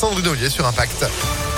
Sandrine Ollier sur Impact.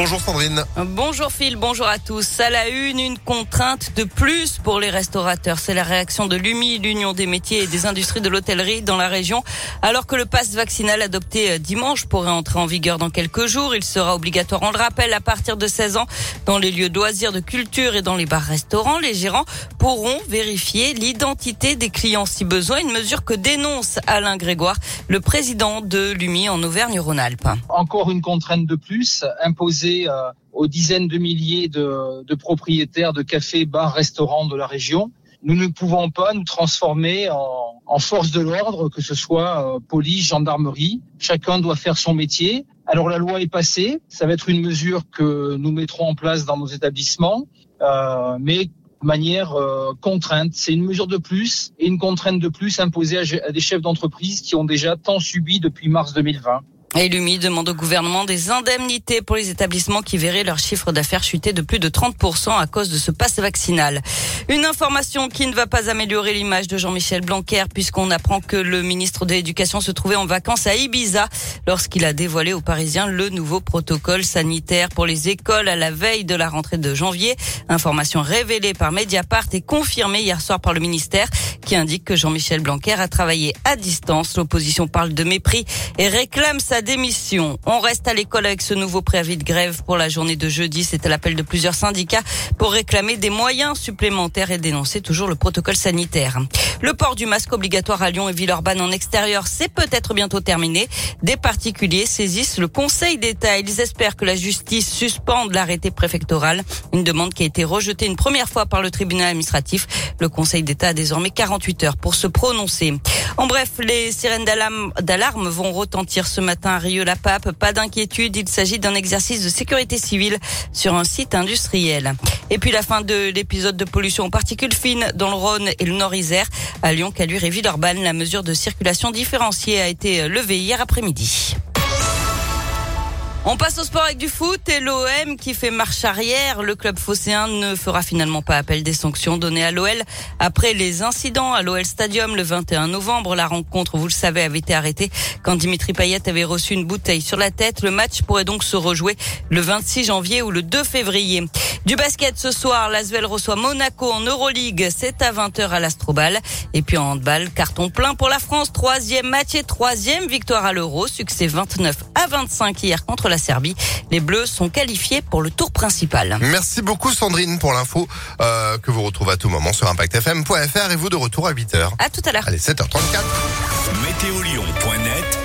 Bonjour Sandrine. Bonjour Phil, bonjour à tous. À la une, une contrainte de plus pour les restaurateurs. C'est la réaction de l'UMI, l'Union des métiers et des industries de l'hôtellerie dans la région. Alors que le passe vaccinal adopté euh, dimanche pourrait entrer en vigueur dans quelques jours, il sera obligatoire, on le rappelle, à partir de 16 ans dans les lieux de loisirs, de culture et dans les bars-restaurants. Les gérants pourront vérifier l'identité des clients si besoin. Une mesure que dénonce Alain Grégoire, le président de l'UMI en Auvergne-Rhône-Alpes. Encore une contrainte de plus imposée euh, aux dizaines de milliers de, propriétaires de cafés, bars, restaurants de la région. Nous ne pouvons pas nous transformer en, force de l'ordre, que ce soit euh, police, gendarmerie. Chacun doit faire son métier. Alors la loi est passée, ça va être une mesure que nous mettrons en place dans nos établissements, euh, mais de manière contrainte. C'est une mesure de plus et une contrainte de plus imposée à des chefs d'entreprise qui ont déjà tant subi depuis mars 2020. Et l'UMI demande au gouvernement des indemnités pour les établissements qui verraient leur chiffre d'affaires chuter de plus de 30% à cause de ce passe vaccinal. Une information qui ne va pas améliorer l'image de Jean-Michel Blanquer puisqu'on apprend que le ministre de l'Éducation se trouvait en vacances à Ibiza lorsqu'il a dévoilé aux Parisiens le nouveau protocole sanitaire pour les écoles à la veille de la rentrée de janvier. Information révélée par Mediapart et confirmée hier soir par le ministère qui indique que Jean-Michel Blanquer a travaillé à distance. L'opposition parle de mépris et réclame sa démission. On reste à l'école avec ce nouveau préavis de grève pour la journée de jeudi. C'était l'appel de plusieurs syndicats pour réclamer des moyens supplémentaires et dénoncer toujours le protocole sanitaire. Le port du masque obligatoire à Lyon et Villeurbanne en extérieur, c'est peut-être bientôt terminé. Des particuliers saisissent le Conseil d'État. Ils espèrent que la justice suspende l'arrêté préfectoral. Une demande qui a été rejetée une première fois par le tribunal administratif. Le Conseil d'État a désormais 48 heures pour se prononcer. En bref, les sirènes d'alarme vont retentir ce matin à Rieux-la-Pape. Pas d'inquiétude, il s'agit d'un exercice de sécurité civile sur un site industriel. Et puis la fin de l'épisode de pollution aux particules fines dans le Rhône et le Nord-Isère. À Lyon, Caluire et Villeurbanne, la mesure de circulation différenciée a été levée hier après-midi. On passe au sport avec du foot et l'OM qui fait marche arrière. Le club phocéen ne fera finalement pas appel des sanctions données à l'OL après les incidents à l'OL Stadium le 21 novembre. La rencontre, vous le savez, avait été arrêtée quand Dimitri Payet avait reçu une bouteille sur la tête. Le match pourrait donc se rejouer le 26 janvier ou le 2 février. Du basket ce soir, l'Asvel reçoit Monaco en Euroleague. C'est à 20h à l'Astrobal. Et puis en handball, carton plein pour la France. Troisième match et troisième victoire à l'Euro. Succès 29 à 25 hier contre la Serbie. Les Bleus sont qualifiés pour le tour principal. Merci beaucoup Sandrine pour l'info euh, que vous retrouvez à tout moment sur impactfm.fr et vous de retour à 8h. À tout à l'heure. Allez, 7h34. Météolion.net